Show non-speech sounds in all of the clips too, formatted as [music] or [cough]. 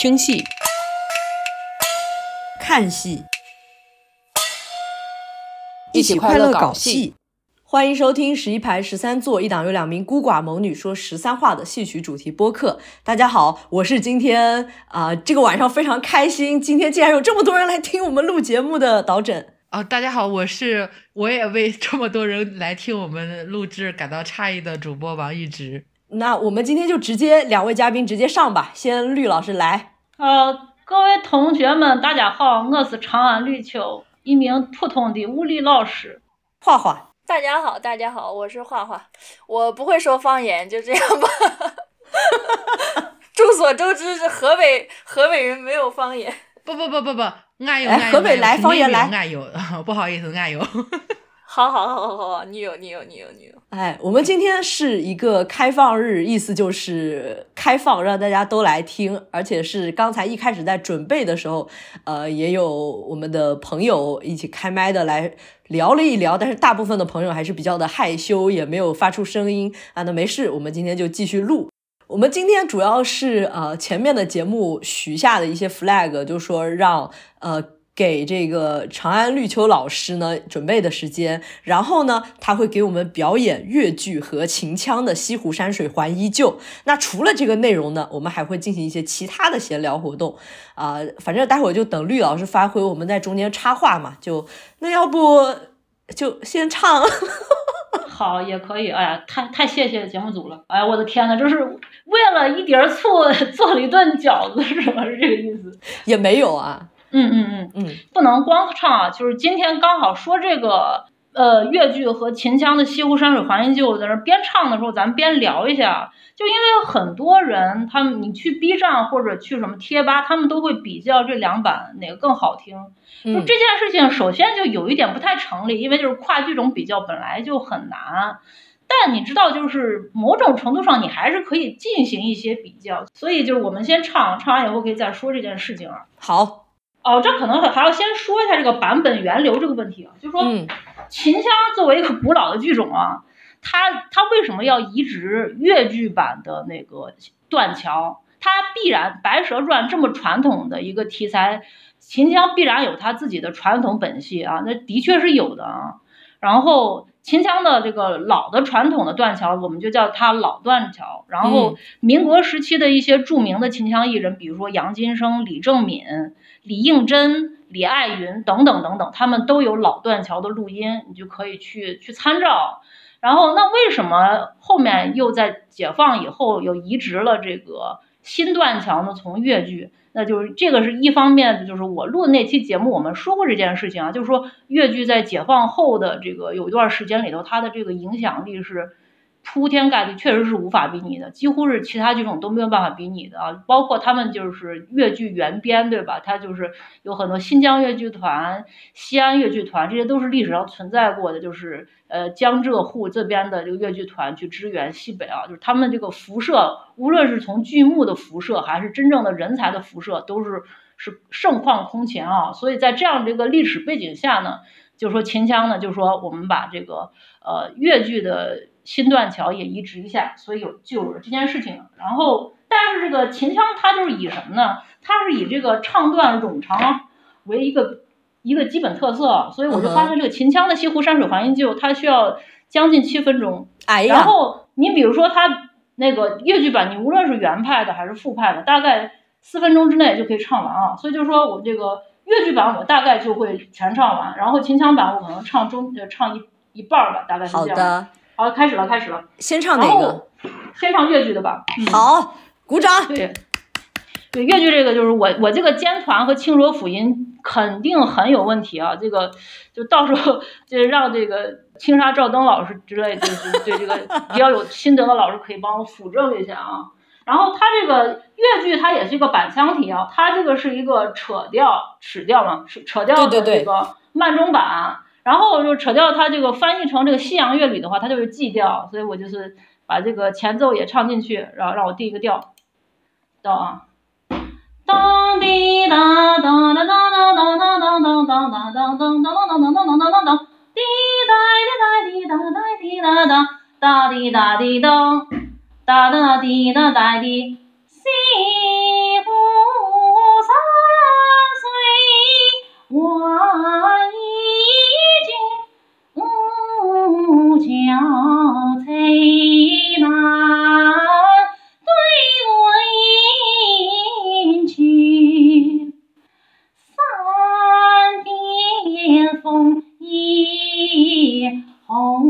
听戏、看戏，一起快乐搞戏。欢迎收听十一排十三座一档由两名孤寡猛女说十三话的戏曲主题播客。大家好，我是今天啊、这个晚上非常开心，今天竟然有这么多人来听我们录节目的导诊。哦，大家好，我是我也为这么多人来听我们录制感到诧异的主播王一直。那我们今天就直接两位嘉宾直接上吧，先绿老师来。呃，各位同学们，大家好，我是长安绿秋，一名普通的物理老师。画画，大家好，大家好，我是画画，我不会说方言，就这样吧。[laughs] 众所周知，是河北河北人没有方言。不不不不不，俺有哎俺有，河北来方言来俺有，[laughs] 不好意思，俺有。好好好好好，你有你有你有你有。哎，我们今天是一个开放日，意思就是开放，让大家都来听，而且是刚才一开始在准备的时候，呃，也有我们的朋友一起开麦的来聊了一聊，但是大部分的朋友还是比较的害羞，也没有发出声音啊。那没事，我们今天就继续录。我们今天主要是呃前面的节目许下的一些 flag，就说让呃给这个长安绿秋老师呢准备的时间，然后呢他会给我们表演越剧和秦腔的《西湖山水还依旧》。那除了这个内容呢，我们还会进行一些其他的闲聊活动啊、反正待会儿就等绿老师发挥，我们在中间插话嘛。就那要不就先唱。[laughs] 好，也可以。哎呀，太太谢谢节目组了。哎呀，我的天呐，就是为了一碟醋 [laughs] 做了一顿饺子，是吗？是这个意思？也没有啊，嗯嗯嗯，嗯，不能光唱啊，就是今天刚好说这个呃越剧和秦腔的《西湖山水还依旧》，在那边唱的时候，咱们边聊一下。就因为很多人，他们你去 B 站或者去什么贴吧，他们都会比较这两版哪个更好听。就嗯这件事情，首先就有一点不太成立，因为就是跨剧种比较本来就很难。但你知道，就是某种程度上，你还是可以进行一些比较。所以就是我们先唱，唱完以后可以再说这件事情啊。好，哦，这可能还要先说一下这个版本源流这个问题啊，就是说，嗯秦腔作为一个古老的剧种啊，它它为什么要移植越剧版的那个断桥？它必然《白蛇传》这么传统的一个题材，秦腔必然有它自己的传统本系啊，那的确是有的啊。然后秦腔的这个老的传统的断桥，我们就叫它老断桥。然后民国时期的一些著名的秦腔艺人，比如说杨金生、李正敏、李应珍、李爱云等等等等，他们都有老断桥的录音，你就可以去去参照。然后，那为什么后面又在解放以后又移植了这个新断桥呢？从越剧，那就是这个是一方面，就是我录的那期节目我们说过这件事情啊，就是说越剧在解放后的这个有一段时间里头，它的这个影响力是铺天盖地，确实是无法比拟的，几乎是其他剧种都没有办法比拟的啊。包括他们就是越剧原编，对吧？它就是有很多新疆越剧团、西安越剧团，这些都是历史上存在过的，就是呃江浙沪这边的这个越剧团去支援西北啊，就是他们这个辐射，无论是从剧目的辐射，还是真正的人才的辐射，都是是盛况空前啊。所以在这样这个历史背景下呢，就说秦腔呢，就说我们把这个呃越剧的新断桥也移植一下，所以有就有了这件事情。然后，但是这个秦腔它就是以什么呢？它是以这个唱段冗长为一个一个基本特色，所以我就发现这个秦腔的《西湖山水环依旧》，它需要将近七分钟。哎呀，然后你比如说它那个越剧版，你无论是原派的还是复派的，大概四分钟之内就可以唱完啊。所以就说我这个越剧版我大概就会全唱完，然后秦腔版我可能唱中呃唱一一半儿吧，大概是这样。好开始了，开始了。先唱哪个？先唱越剧的吧。嗯、好，鼓掌。对，对越剧这个就是我我这个尖团和清浊辅音肯定很有问题啊，这个就到时候就让这个青纱赵登老师之类，就是对这个比较有心得的老师可以帮我辅正一下啊。然后它这个越剧它也是一个板腔体啊，它这个是一个扯调、尺调嘛，扯扯调的这个慢中板。然后我就扯掉它这个翻译成这个西洋乐理的话它就是 g 调所以我就是把这个前奏也唱进去然后让我定一个调到啊？当滴答当当当当当当当当当当当当当当当当滴答滴答滴答答滴答滴答滴答滴答滴答滴答滴答滴答滴西湖山水我飞满对云去三更红。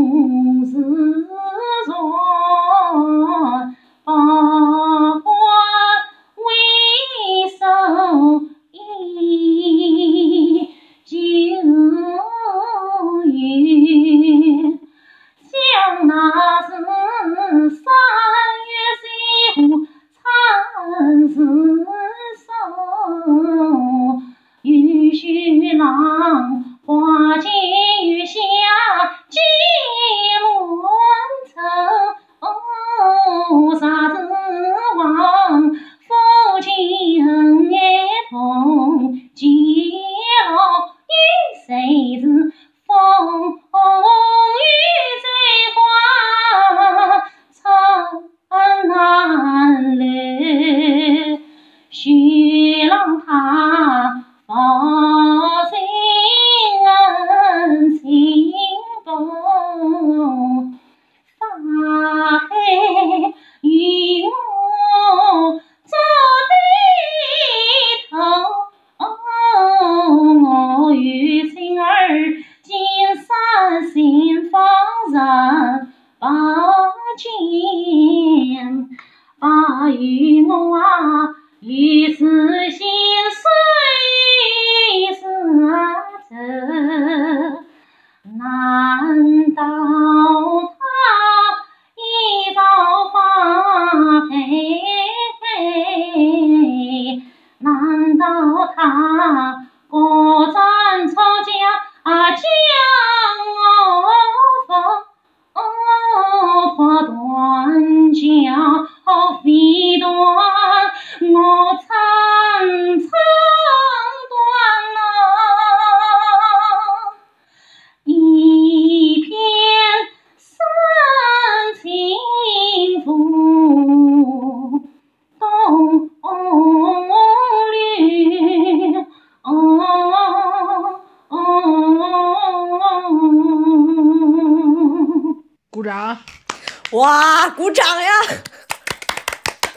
哇，鼓掌呀！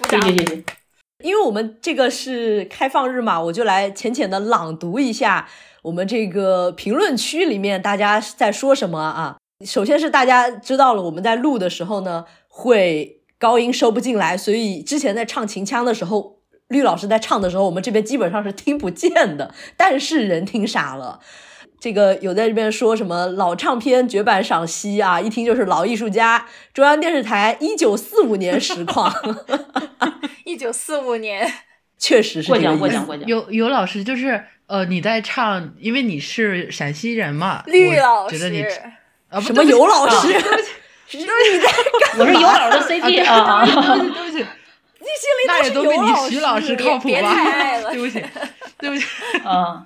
谢谢谢谢。因为我们这个是开放日嘛，我就来浅浅的朗读一下我们这个评论区里面大家在说什么啊。首先是大家知道了我们在录的时候呢，会高音收不进来，所以之前在唱秦腔的时候，绿老师在唱的时候，我们这边基本上是听不见的，但是人听傻了。这个有在这边说什么老唱片绝版赏析啊，一听就是老艺术家。中央电视台一九四五年实况，[laughs] 一九四五年，确实是过奖过奖过奖。有有老师就是呃你在唱，因为你是陕西人嘛，绿 [laughs] [laughs] 老师，啊什么尤老师？对不起，是你在干我是尤老的 CP 啊，对不起对不起，你心里那也都比你徐老师靠谱吧？对不起对不起，嗯。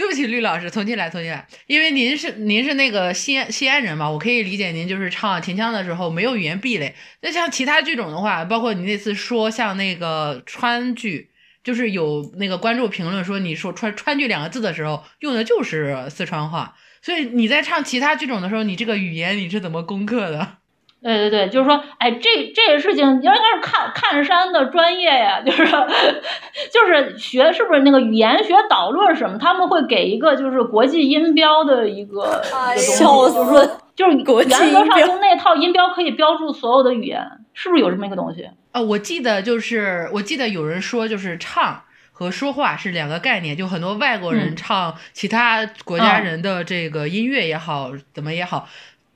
对不起，绿老师，重新来，重新来。因为您是您是那个西安西安人嘛，我可以理解您就是唱秦腔的时候没有语言壁垒。那像其他剧种的话，包括你那次说像那个川剧，就是有那个观众评论说你说川川剧两个字的时候用的就是四川话，所以你在唱其他剧种的时候，你这个语言你是怎么攻克的？对对对，就是说，哎，这这个事情应该是看看山的专业呀，[laughs] 就是就是学是不是那个语言学导论什么，他们会给一个就是国际音标的一个一个东西，就是说就是原则上就那套音标可以标注所有的语言，是不是有这么一个东西？啊，我记得就是我记得有人说就是唱和说话是两个概念，就很多外国人唱其他国家人的这个音乐也好，怎么也好。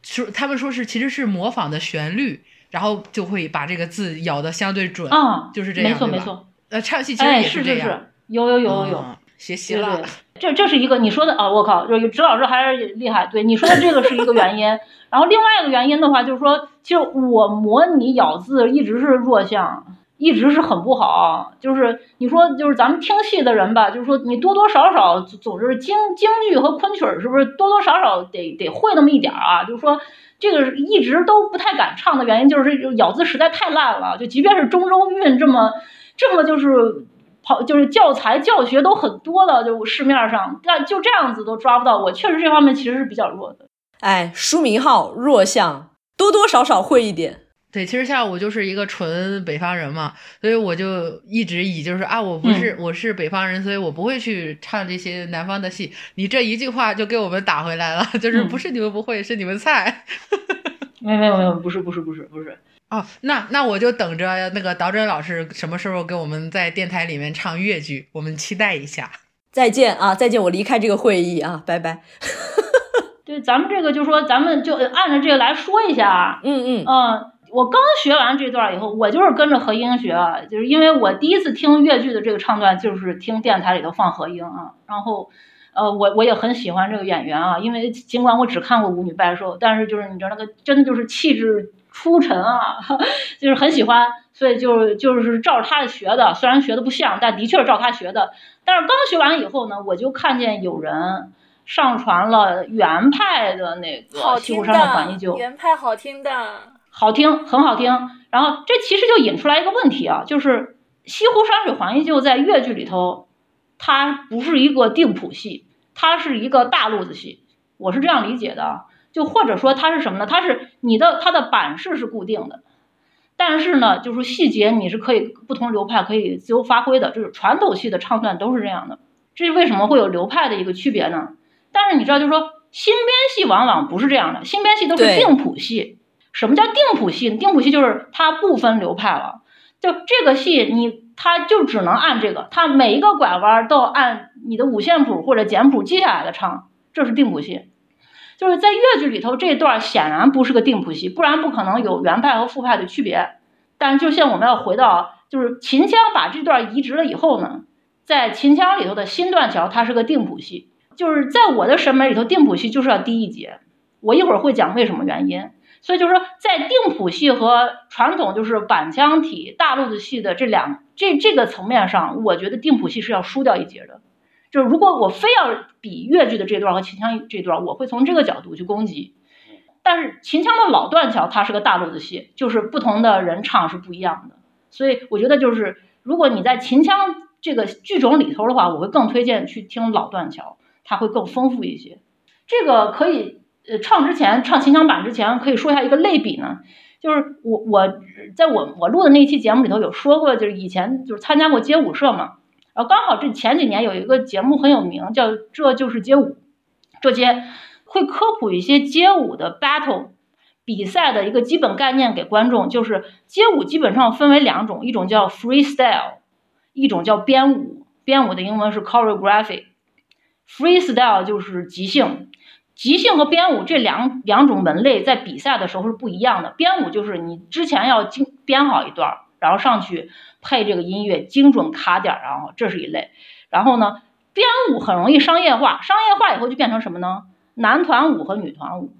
说他们说是其实是模仿的旋律，然后就会把这个字咬的相对准，啊，就是这样，没错没错。呃，唱戏其实也是这样，有有有有有，学习了。这这是一个你说的啊，我靠，就指老师还是厉害。对你说的这个是一个原因，[laughs] 然后另外一个原因的话，就是说，其实我模拟咬字一直是弱项。一直是很不好，就是你说，就是咱们听戏的人吧，就是说你多多少少总是京京剧和昆曲是不是多多少少得得会那么一点儿啊？就是说这个一直都不太敢唱的原因，就是咬字实在太烂了。就即便是中州韵这么这么就是跑就是教材教学都很多的，就市面上但就这样子都抓不到，我确实这方面其实是比较弱的。哎，书名号弱项，多多少少会一点。对，其实像我就是一个纯北方人嘛，所以我就一直以就是啊，我不是我是北方人，所以我不会去唱这些南方的戏。你这一句话就给我们打回来了，就是不是你们不会，是你们菜。[laughs] 没有没有没有，不是不是不是不是。哦，那那我就等着那个导真老师什么时候给我们在电台里面唱越剧，我们期待一下。再见啊，再见，我离开这个会议啊，拜拜。[laughs] 对，咱们这个就说，咱们就按照这个来说一下啊。嗯嗯嗯。我刚学完这段以后，我就是跟着何英学，就是因为我第一次听越剧的这个唱段，就是听电台里头放何英啊。然后，呃，我我也很喜欢这个演员啊，因为尽管我只看过《舞女拜寿》，但是就是你知道那个真的就是气质出尘啊，[laughs] 就是很喜欢，所以就就是照着他的学的，虽然学的不像，但的确是照他学的。但是刚学完以后呢，我就看见有人上传了原派的那个《西湖山的还依旧》，原派好听的。好听，很好听。然后这其实就引出来一个问题啊，就是《西湖山水还忆旧》在越剧里头，它不是一个定谱戏，它是一个大路子戏。我是这样理解的，就或者说它是什么呢？它是你的它的版式是固定的，但是呢，就是细节你是可以不同流派可以自由发挥的。就是传统戏的唱段都是这样的。这是为什么会有流派的一个区别呢？但是你知道，就是说新编戏往往不是这样的，新编戏都是定谱戏。什么叫定谱戏？定谱戏就是它不分流派了，就这个戏你它就只能按这个，它每一个拐弯都按你的五线谱或者简谱记下来的唱，这是定谱戏。就是在越剧里头这段显然不是个定谱戏，不然不可能有原派和副派的区别。但就像我们要回到，就是秦腔把这段移植了以后呢，在秦腔里头的新断桥它是个定谱戏，就是在我的审美里头，定谱戏就是要低一截。我一会儿会讲为什么原因。所以就是说，在定谱戏和传统就是板腔体大陆的戏的这两这这个层面上，我觉得定谱戏是要输掉一截的。就是如果我非要比越剧的这段和秦腔这段，我会从这个角度去攻击。但是秦腔的老断桥它是个大陆的戏，就是不同的人唱是不一样的。所以我觉得就是如果你在秦腔这个剧种里头的话，我会更推荐去听老断桥，它会更丰富一些。这个可以。呃，唱之前唱秦腔版之前，可以说一下一个类比呢，就是我我在我我录的那一期节目里头有说过，就是以前就是参加过街舞社嘛，然后刚好这前几年有一个节目很有名，叫《这就是街舞》，这些会科普一些街舞的 battle 比赛的一个基本概念给观众，就是街舞基本上分为两种，一种叫 freestyle，一种叫编舞，编舞的英文是 choreography。Freestyle 就是即兴，即兴和编舞这两两种门类在比赛的时候是不一样的。编舞就是你之前要精编好一段，然后上去配这个音乐，精准卡点，然后这是一类。然后呢，编舞很容易商业化，商业化以后就变成什么呢？男团舞和女团舞。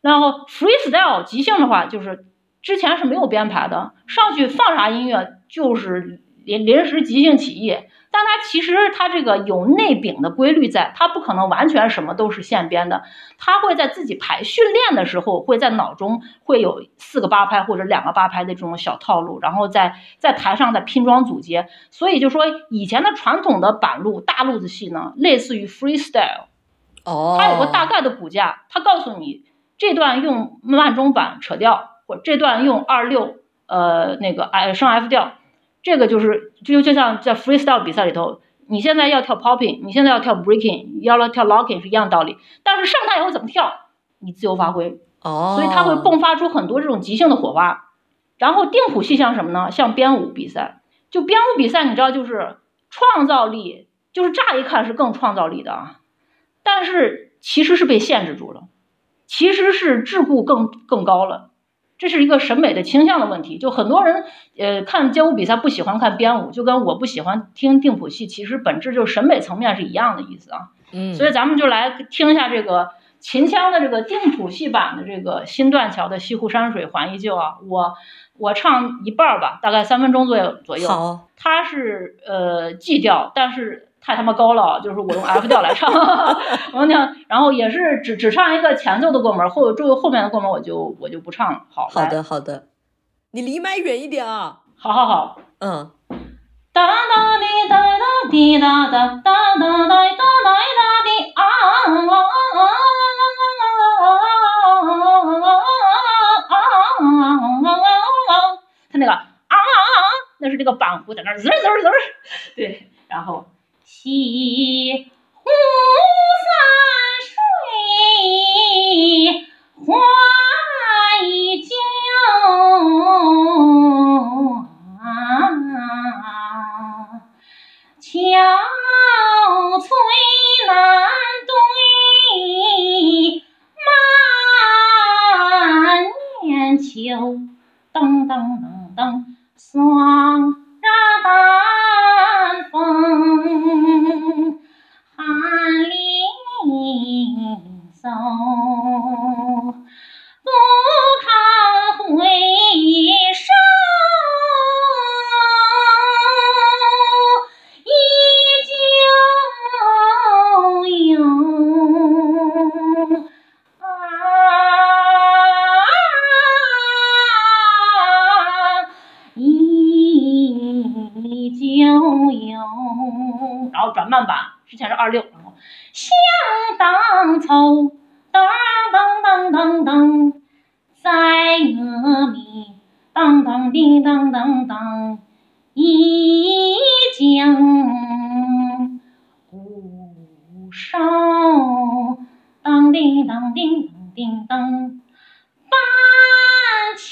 然后 Freestyle 即兴的话，就是之前是没有编排的，上去放啥音乐就是临临时即兴起意。但它其实它这个有内禀的规律在，它不可能完全什么都是现编的，它会在自己排训练的时候，会在脑中会有四个八拍或者两个八拍的这种小套路，然后在在台上再拼装组接。所以就说以前的传统的板路大路子戏呢，类似于 freestyle，哦，它有个大概的骨架，它告诉你这段用慢中板扯掉，或这段用二六呃那个哎升 F 调。这个就是就就像在 freestyle 比赛里头，你现在要跳 popping，你现在要跳 breaking，要跳 locking 是一样道理。但是上台以后怎么跳，你自由发挥。哦，所以它会迸发出很多这种即兴的火花。然后定谱戏像什么呢？像编舞比赛，就编舞比赛，你知道就是创造力，就是乍一看是更创造力的啊，但是其实是被限制住了，其实是桎梏更更高了。这是一个审美的倾向的问题，就很多人，呃，看街舞比赛不喜欢看编舞，就跟我不喜欢听定谱戏，其实本质就是审美层面是一样的意思啊。嗯，所以咱们就来听一下这个秦腔的这个定谱戏版的这个新断桥的西湖山水还依旧啊，我我唱一半儿吧，大概三分钟左右左右。好，它是呃 G 调，但是。太他妈高了，就是我用 F 调来唱，[laughs] 我讲，然后也是只只唱一个前奏的过门，后后后面的过门我就我就不唱了。好，好的好的，你离麦远一点啊。好好好，嗯。哒哒滴哒哒滴哒哒哒哒哒哒哒滴啊啊啊啊啊！他那个啊啊啊，那是这个板胡在那滋滋滋，对。然后西湖山水还依旧，憔悴难对满面秋，噔噔噔噔，霜染丹枫，走，不堪回首，依旧有啊，依旧有。然后转慢板，之前是二六，然后当初，当当当当当，在阿弥，当当滴当当当，已经不少，当叮当叮当叮当，板桥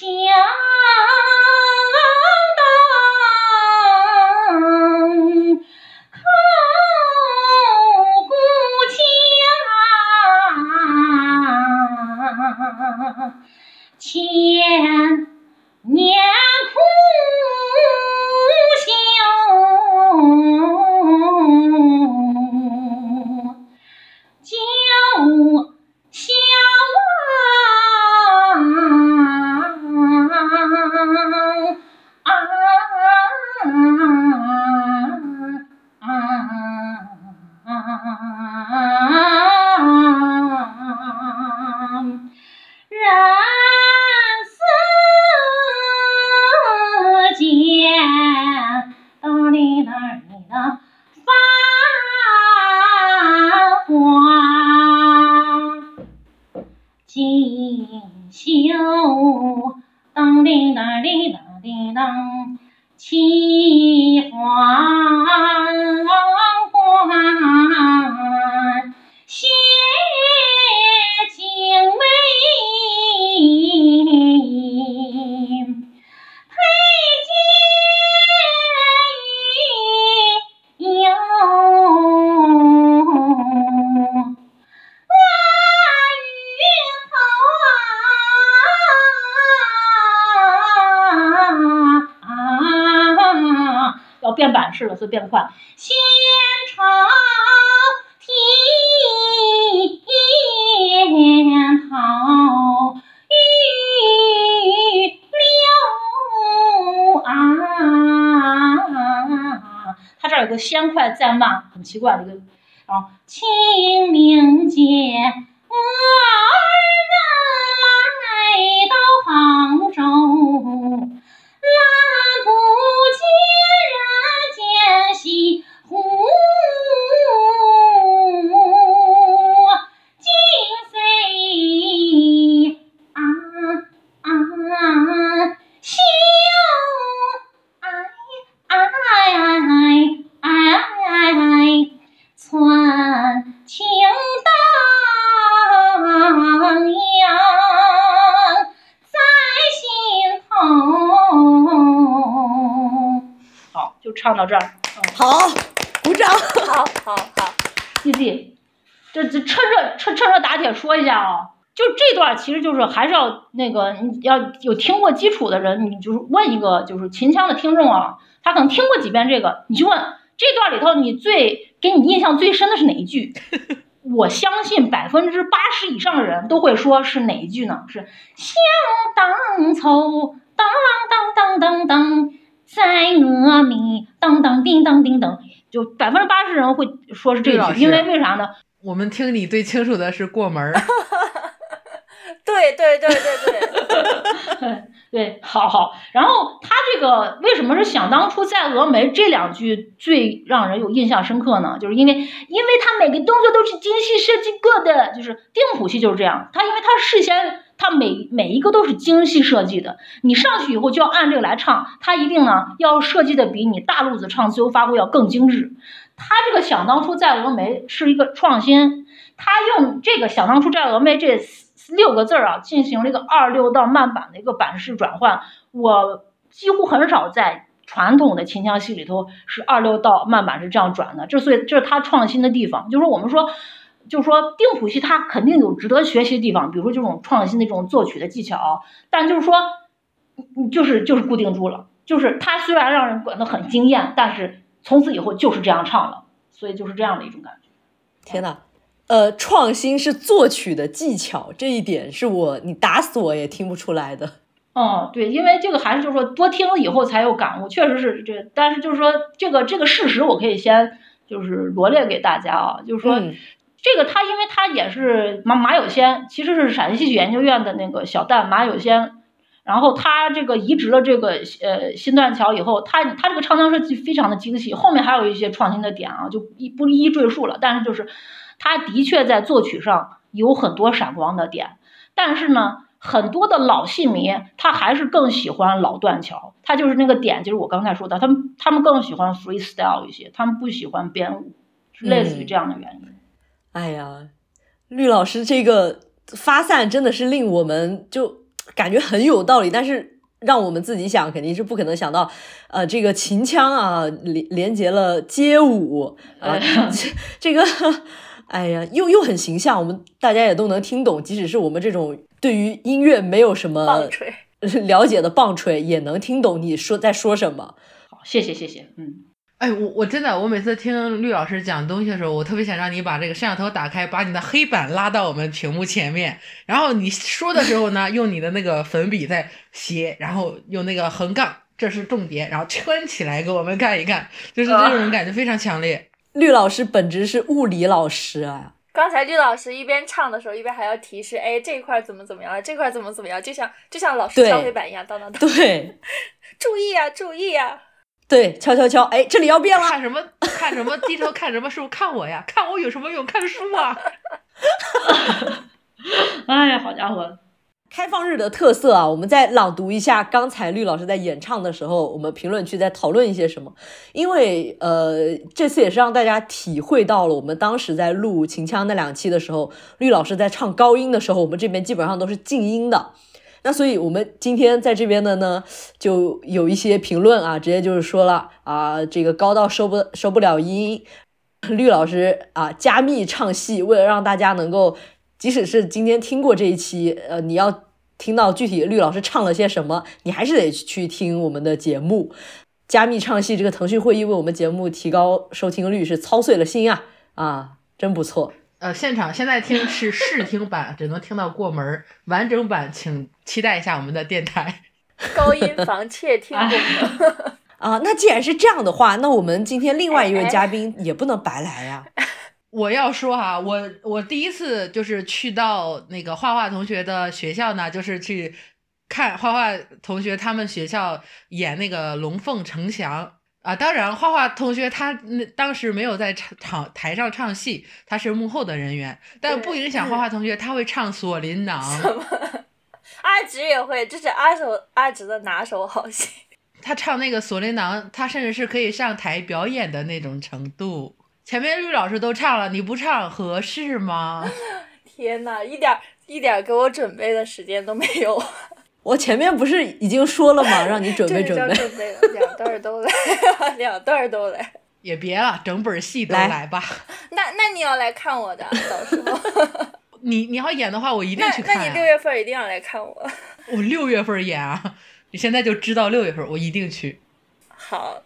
式了，所以变快。仙朝天桃玉柳啊！它这儿有个先快再慢，很奇怪的一个。然后清明节，我儿们来到杭州，到这儿。好，鼓掌。好好好，弟弟，这这趁热趁趁热打铁说一下啊，就这段其实就是还是要那个你要有听过基础的人，你就是问一个就是秦腔的听众啊，他可能听过几遍这个，你去问这段里头你最给你印象最深的是哪一句？[laughs] 我相信百分之八十以上的人都会说是哪一句呢？是想当初，当当当当当，在峨眉，当当叮当叮当，就百分之八十人会说是这句，因为为啥呢？我们听你最清楚的是过门儿，对对对对对，对，[laughs] 好好。然后他这个为什么是想当初在峨眉这两句最让人有印象深刻呢？就是因为因为他每个动作都是精细设计过的，就是定谱戏就是这样。他因为他事先他每每一个都是精细设计的，你上去以后就要按这个来唱，他一定呢要设计的比你大路子唱自由发挥要更精致。他这个想当初在峨眉是一个创新，他用这个想当初在峨眉这六个字儿啊，进行了一个二六到慢板的一个版式转换。我几乎很少在传统的秦腔戏里头是二六到慢板是这样转的，这所以这是他创新的地方。就是我们说，就是说定谱系它肯定有值得学习的地方，比如说这种创新的这种作曲的技巧，但就是说，你就是就是固定住了，就是它虽然让人管得很惊艳，但是从此以后就是这样唱了，所以就是这样的一种感觉。天呐，呃，创新是作曲的技巧，这一点是我你打死我也听不出来的。[laughs] 嗯，对，因为这个还是就是说多听了以后才有感悟，确实是这，但是就是说这个这个事实我可以先就是罗列给大家啊，就是说、嗯这个他因为他也是马马有先，其实是陕西戏曲研究院的那个小旦马有先，然后他这个移植了这个呃新断桥以后，他他这个唱腔设计非常的精细，后面还有一些创新的点啊，就一不一一赘述了，但是就是他的确在作曲上有很多闪光的点，但是呢。很多的老戏迷，他还是更喜欢老断桥，他就是那个点，就是我刚才说的，他们他们更喜欢 freestyle 一些，他们不喜欢编舞，是类似于这样的原因。哎呀，绿老师这个发散真的是令我们就感觉很有道理，但是让我们自己想肯定是不可能想到，呃，这个秦腔啊连连接了街舞啊、哎这这个，哎呀，又又很形象，我们大家也都能听懂，即使是我们这种对于音乐没有什么。了解的棒槌，也能听懂你说在说什么。好，谢谢谢谢，嗯，哎，我我真的，我每次听绿老师讲东西的时候，我特别想让你把这个摄像头打开，把你的黑板拉到我们屏幕前面，然后你说的时候呢，用你的那个粉笔在写，然后用那个横杠，这是重点，然后圈起来给我们看一看，就是这种感觉非常强烈。[laughs] 绿老师本职是物理老师啊，刚才绿老师一边唱的时候，一边还要提示，哎，这一块怎么怎么样了，这块怎么怎么样，就像就像老师敲黑板一样，当当当，[laughs] 对注意啊、注意啊呀、对，敲敲敲，哎，这里要变了。看什么看什么，低头看什么书？看我呀，看我有什么用？看书啊！[laughs] 哎呀，好家伙，开放日的特色啊，我们再朗读一下刚才绿老师在演唱的时候，我们评论区在讨论一些什么。因为呃，这次也是让大家体会到了我们当时在录秦腔那两期的时候，绿老师在唱高音的时候，我们这边基本上都是静音的。那所以我们今天在这边的呢，就有一些评论啊，直接就是说了啊，这个高到收不收不了音，绿老师啊加密唱戏，为了让大家能够。即使是今天听过这一期，呃，你要听到具体绿老师唱了些什么，你还是得去听我们的节目。加密唱戏这个腾讯会议为我们节目提高收听率是操碎了心啊啊，真不错。呃，现场现在听是 [laughs] 试听版，只能听到过门完整版请期待一下我们的电台。[laughs] 高音防窃听功能 [laughs] 啊，那既然是这样的话，那我们今天另外一位嘉宾也不能白来呀。我要说哈，我我第一次就是去到那个画画同学的学校呢，就是去看画画同学他们学校演那个《龙凤呈祥》啊。当然，画画同学他那当时没有在场场台上唱戏，他是幕后的人员，但不影响画画同学他会唱《锁麟囊》。什么？阿直也会，这是阿手阿直的拿手好戏。[laughs] 他唱那个《锁麟囊》，他甚至是可以上台表演的那种程度。前面绿老师都唱了，你不唱合适吗？[laughs] 天呐，一点一点给我准备的时间都没有。我前面不是已经说了吗？[laughs] 让你准备准备。准备两段都来，两段都来。也别了，整本戏都来吧。[laughs] 那那你要来看我的，到时候。[laughs] 你你要演的话，我一定去看。那你六月份一定要来看我。我六月份演啊！你现在就知道六月份，我一定去。好，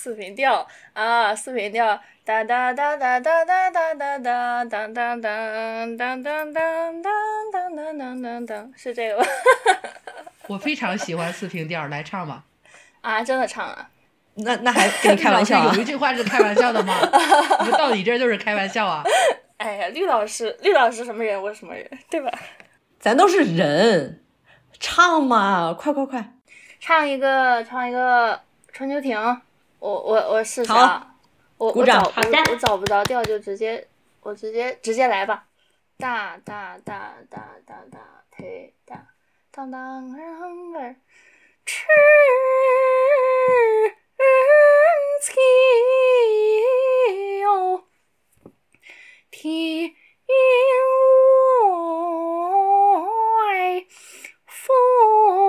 四平调啊，四平调。哒哒哒哒哒哒哒哒哒当当当当当当当当当当当，是这个吧？[laughs] 我非常喜欢四平调，来唱吧。啊，真的唱啊？那那还跟你 [laughs] 开玩笑？有一句话是开玩笑的吗？[laughs] 你们到底这就是开玩笑啊？哎呀，绿老师，绿老师什么人，我什么人，对吧？咱都是人，唱嘛，快快快！唱一个，唱一个春秋亭。我我我试试啊。我我找我我找不着调，就直接我直接直接来吧，哒哒哒哒哒哒，忒哒，当当儿哼儿，吃秋天外风。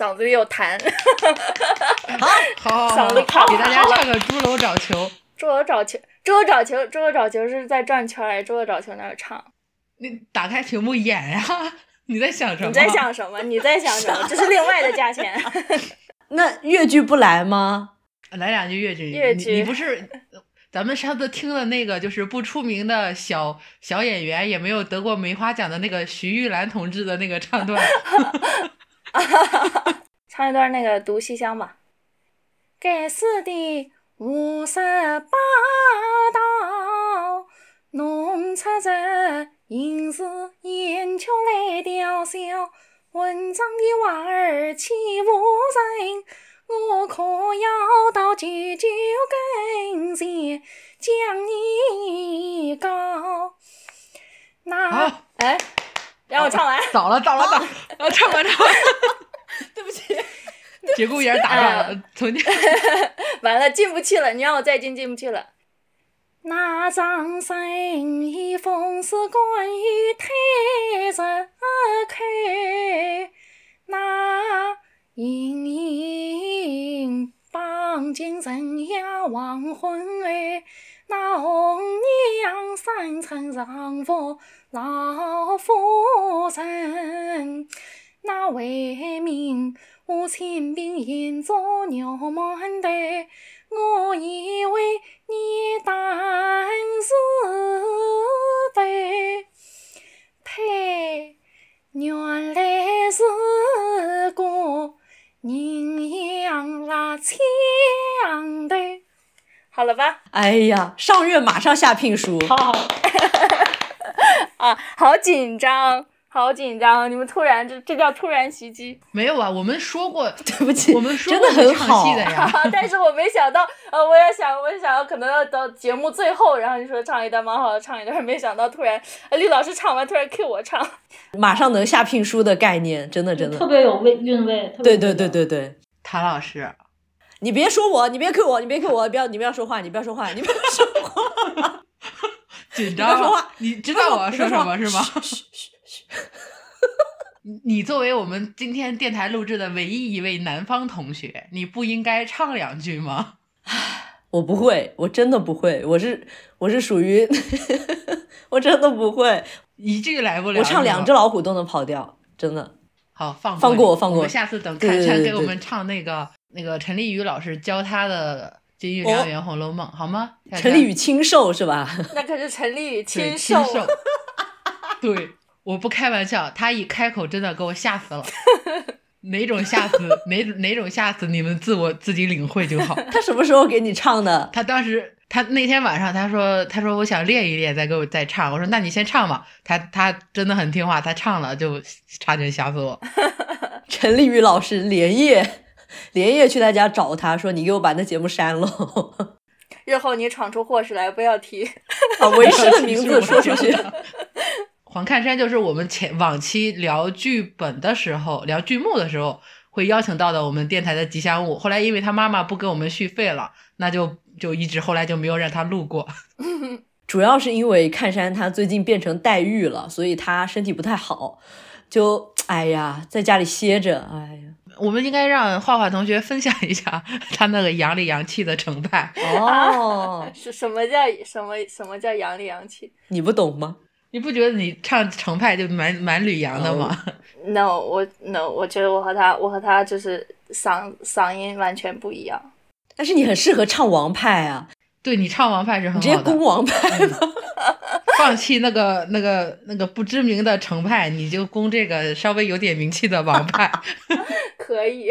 嗓子里有痰，好，[laughs] 嗓子卡给大家唱个《猪楼找球》。猪楼找球，猪楼找球，猪楼找球是在转圈儿，猪楼找球那儿唱。你打开屏幕演呀！你在想什么？你在想什么？你在想什么？这是另外的价钱。那越剧不来吗？来两句越剧。越剧，你不是咱们上次听的那个，就是不出名的小小演员，也没有得过梅花奖的那个徐玉兰同志的那个唱段。[laughs] 唱一段那个独西厢吧。该死的五十八道，弄出这银子眼球来吊销。文章的娃儿欺负人，我可要到舅舅跟前将你告。那哎。让我唱完，早了，早了，早，然后唱完，唱完，对不起，节骨眼打断了，从你 [laughs] 完了进不去了，你让我再进进不去了。那张生一封是关于太子口，那隐隐绑进人夜黄昏哎，那红娘三层上房。老夫人，那为民我千兵严做鸟满队，我以为你当是对，呸，原来是个人阳拉枪的，好了吧？哎呀，上月马上下聘书，好,好，[laughs] 啊，好紧张。好紧张！你们突然，这这叫突然袭击。[laughs] 没有啊，我们说过，[laughs] 对不起，我们说真的过很好戏的呀。[laughs] 但是我没想到，呃，我也想，我也想要可能要到节目最后，然后你说唱一段蛮好的，唱一段，没想到突然，呃，李老师唱完突然 Q 我唱，马上能下聘书的概念，真的真的，特别有味韵味。特别对对对对对。谭老师，你别说我，你别 Q 我，你别 Q 我，不要你不要说话，你不要说话，你不要说话，紧张了不要说话，你知道我要说什么是吗？[laughs] 你你作为我们今天电台录制的唯一一位南方同学，你不应该唱两句吗？[sighs] 我不会，我真的不会，我是我是属于，[laughs] 我真的不会，一句来不了。我唱两只老虎都能跑掉，真的。好放放过我放过我下次等对看对对对看给我们唱那个那个陈立宇老师教他的《金玉良缘红楼梦》好吗？陈立宇清瘦是吧？[laughs] 那可是陈立宇对亲亲授。授。对，我不开玩笑，他一开口真的给我吓死了。[laughs] 哪种吓死？哪哪种吓死？你们自我自己领会就好。他什么时候给你唱的？他当时，他那天晚上他说，他说我想练一练，再给我再唱。我说那你先唱吧。他他真的很听话，他唱了就差点吓死我。[laughs] 陈立宇老师连夜连夜去他家找他说：“你给我把那节目删了。日后你闯出祸事来，不要提。[laughs] 把为师的名字说出去。黄看山就是我们前往期聊剧本的时候，聊剧目的时候会邀请到的我们电台的吉祥物。后来因为他妈妈不给我们续费了，那就就一直后来就没有让他录过。[laughs] 主要是因为看山他最近变成黛玉了，所以他身体不太好，就哎呀，在家里歇着。哎呀，我们应该让画画同学分享一下 [laughs] 他那个阳里阳气的成败。哦，[laughs] 是什么叫什么什么叫阳里阳气你不懂吗？你不觉得你唱程派就蛮蛮吕阳的吗？？No，我 No，我觉得我和他，我和他就是嗓嗓音完全不一样。但是你很适合唱王派啊，对你唱王派是你直接很好的攻，王派吧。[laughs] 放弃那个那个那个不知名的程派，你就攻这个稍微有点名气的王派，[laughs] 可以，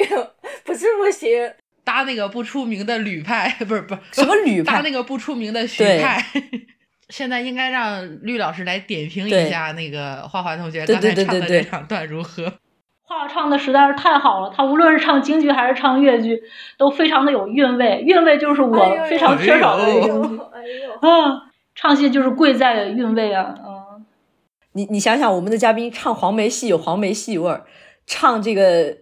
不是不行。搭那个不出名的吕派，不是不是什么吕派？搭那个不出名的徐对派。现在应该让绿老师来点评一下那个花花同学对刚才唱的这两段如何？画唱的实在是太好了，他无论是唱京剧还是唱越剧，都非常的有韵味。韵味就是我非常缺少的东西。哎呦，啊，唱戏就是贵在韵味啊，嗯。你你想想，我们的嘉宾唱黄梅戏有黄梅戏味儿，唱这个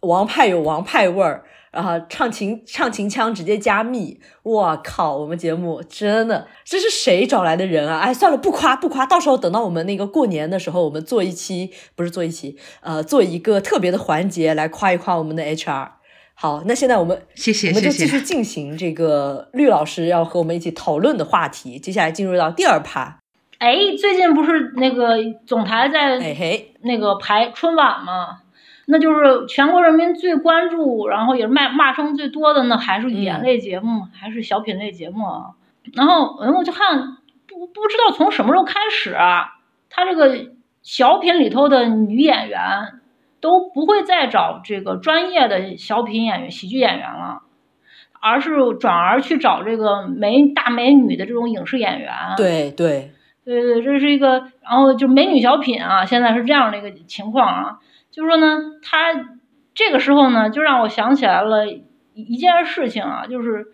王派有王派味儿，然后唱秦唱秦腔直接加密，我靠！我们节目真的这是谁找来的人啊？哎，算了，不夸不夸，到时候等到我们那个过年的时候，我们做一期不是做一期，呃，做一个特别的环节来夸一夸我们的 HR。好，那现在我们谢谢我们就继谢谢续 [laughs] 进行这个绿老师要和我们一起讨论的话题，接下来进入到第二趴。哎，最近不是那个总台在那个排春晚嘛？那就是全国人民最关注，然后也是骂骂声最多的呢，还是语言类节目，还是小品类节目啊。然后，然后我就看，不不知道从什么时候开始啊，他这个小品里头的女演员都不会再找这个专业的小品演员、喜剧演员了，而是转而去找这个美大美女的这种影视演员。对对，对对，这是一个，然后就美女小品啊，现在是这样的一个情况啊，就是说呢，他这个时候呢，就让我想起来了一件事情啊，就是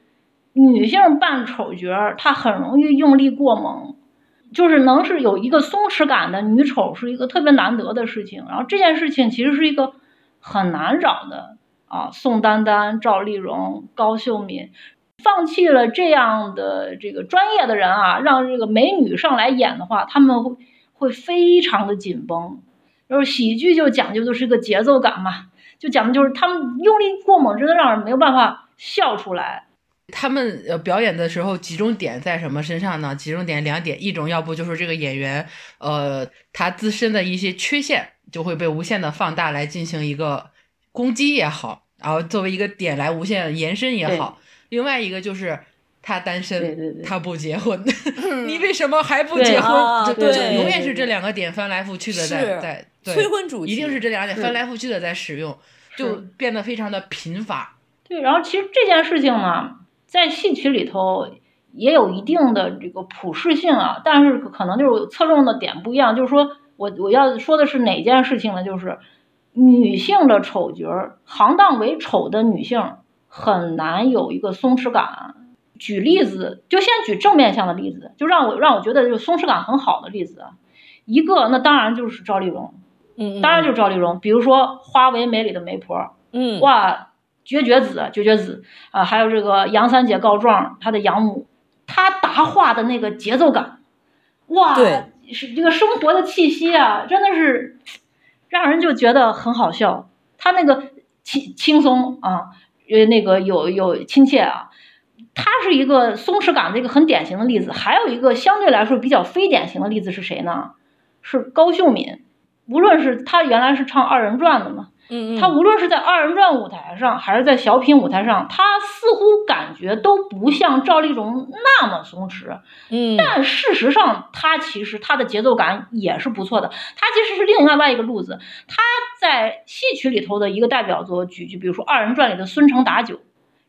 女性扮丑角，她很容易用力过猛，就是能是有一个松弛感的女丑是一个特别难得的事情，然后这件事情其实是一个很难找的啊，宋丹丹、赵丽蓉、高秀敏。放弃了这样的这个专业的人啊，让这个美女上来演的话，他们会会非常的紧绷。就是喜剧就讲究的是个节奏感嘛，就讲的就是他们用力过猛，真的让人没有办法笑出来。他们呃表演的时候集中点在什么身上呢？集中点两点，一种要不就是这个演员呃他自身的一些缺陷就会被无限的放大来进行一个攻击也好，然后作为一个点来无限延伸也好。另外一个就是他单身，对对对他不结婚，[laughs] 你为什么还不结婚？对这永远是这两个点翻来覆去的在在催婚主题一定是这两个点翻来覆去的在使用，就变得非常的贫乏。对，然后其实这件事情呢，在戏曲里头也有一定的这个普适性啊，但是可能就是侧重的点不一样。就是说我我要说的是哪件事情呢？就是女性的丑角儿，行当为丑的女性很难有一个松弛感。举例子，就先举正面向的例子，就让我让我觉得就松弛感很好的例子啊。一个那当然就是赵丽蓉，嗯，当然就是赵丽蓉。比如说《花为媒》里的媒婆，嗯，哇，绝绝子，绝绝子啊！还有这个杨三姐告状，她的养母，她答话的那个节奏感，哇，对，是这个生活的气息啊，真的是让人就觉得很好笑。她那个轻轻松啊，呃，那个有有亲切啊，她是一个松弛感的一个很典型的例子。还有一个相对来说比较非典型的例子是谁呢？是高秀敏。无论是他原来是唱二人转的嘛。嗯嗯，他无论是在二人转舞台上，还是在小品舞台上，他似乎感觉都不像赵丽蓉那么松弛。嗯，但事实上，他其实他的节奏感也是不错的。他其实是另外外一个路子。他在戏曲里头的一个代表作，举句比如说二人转里的孙成打酒，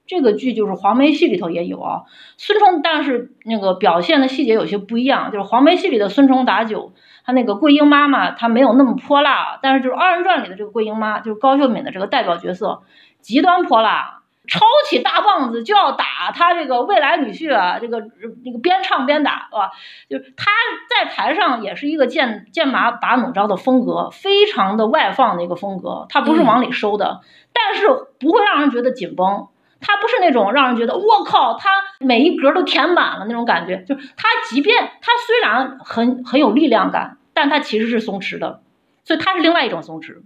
这个剧就是黄梅戏里头也有啊。孙冲，但是那个表现的细节有些不一样，就是黄梅戏里的孙冲打酒。他那个桂英妈妈，她没有那么泼辣，但是就是二人转里的这个桂英妈，就是高秀敏的这个代表角色，极端泼辣，抄起大棒子就要打他这个未来女婿啊，这个那个边唱边打，是吧？就是他在台上也是一个剑剑拔拔弩张的风格，非常的外放的一个风格，他不是往里收的，但是不会让人觉得紧绷。他不是那种让人觉得我靠，他每一格都填满了那种感觉。就是他，即便他虽然很很有力量感，但他其实是松弛的，所以他是另外一种松弛。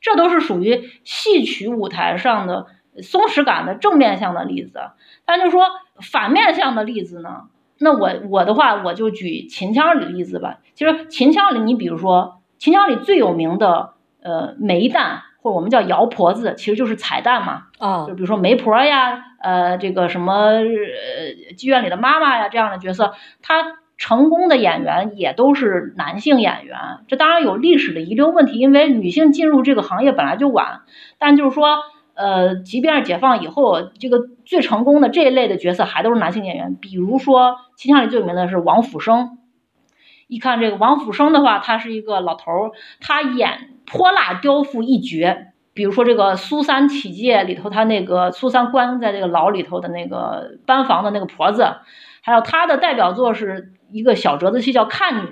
这都是属于戏曲舞台上的松弛感的正面向的例子。但就说反面向的例子呢？那我我的话，我就举秦腔里的例子吧。其实秦腔里，你比如说秦腔里最有名的呃梅旦。或者我们叫姚婆子，其实就是彩蛋嘛，啊，就比如说媒婆呀，呃，这个什么呃妓院里的妈妈呀这样的角色，他成功的演员也都是男性演员。这当然有历史的遗留问题，因为女性进入这个行业本来就晚。但就是说，呃，即便是解放以后，这个最成功的这一类的角色还都是男性演员。比如说，秦腔里最有名的是王福生。一看这个王福生的话，他是一个老头儿，他演泼辣刁妇一绝。比如说这个《苏三起解》里头，他那个苏三关在这个牢里头的那个班房的那个婆子，还有他的代表作是一个小折子戏叫《看女》，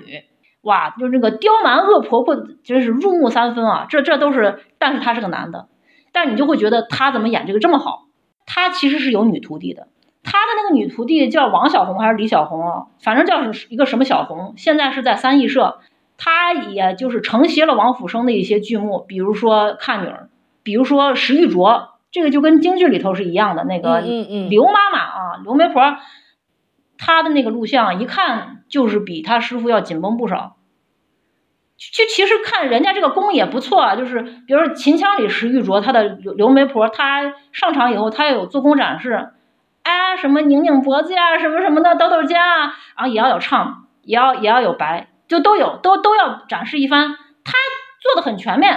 哇，就是那个刁蛮恶婆婆，真是入木三分啊！这这都是，但是他是个男的，但你就会觉得他怎么演这个这么好？他其实是有女徒弟的。他的那个女徒弟叫王小红还是李小红啊？反正叫是一个什么小红，现在是在三艺社。他也就是承袭了王府生的一些剧目，比如说《看女儿》，比如说《石玉镯》，这个就跟京剧里头是一样的。那个刘妈妈啊，刘媒婆，她的那个录像一看就是比她师傅要紧绷不少。就其实看人家这个功也不错啊，就是比如说秦腔里石玉镯，他的刘刘媒婆，她上场以后，她有做工展示。哎，什么拧拧脖子呀，什么什么的，抖抖肩啊，然后也要有唱，也要也要有白，就都有，都都要展示一番。他做的很全面，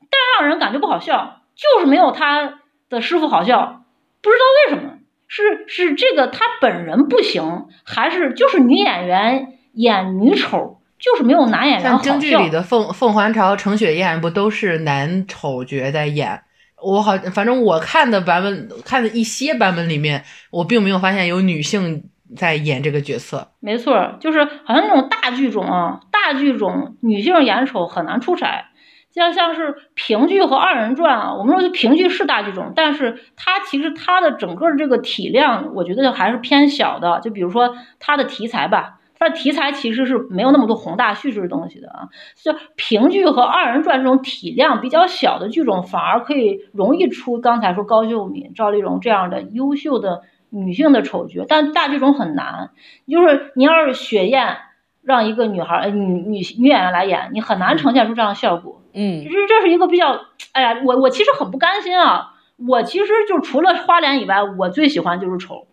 但让人感觉不好笑，就是没有他的师傅好笑。不知道为什么，是是这个他本人不行，还是就是女演员演女丑，就是没有男演员好笑。像京剧里的凤凤还巢、程雪燕不都是男丑角在演？我好，反正我看的版本，看的一些版本里面，我并没有发现有女性在演这个角色。没错，就是好像那种大剧种啊，大剧种女性演丑很难出彩。像像是评剧和二人转啊，我们说评剧是大剧种，但是它其实它的整个这个体量，我觉得还是偏小的。就比如说它的题材吧。它的题材其实是没有那么多宏大叙事的东西的啊，就评剧和二人转这种体量比较小的剧种，反而可以容易出刚才说高秀敏、赵丽蓉这样的优秀的女性的丑角，但大剧种很难。就是你要是雪雁让一个女孩呃女女女演员来演，你很难呈现出这样的效果。嗯，其实这是一个比较，哎呀，我我其实很不甘心啊，我其实就除了花脸以外，我最喜欢就是丑。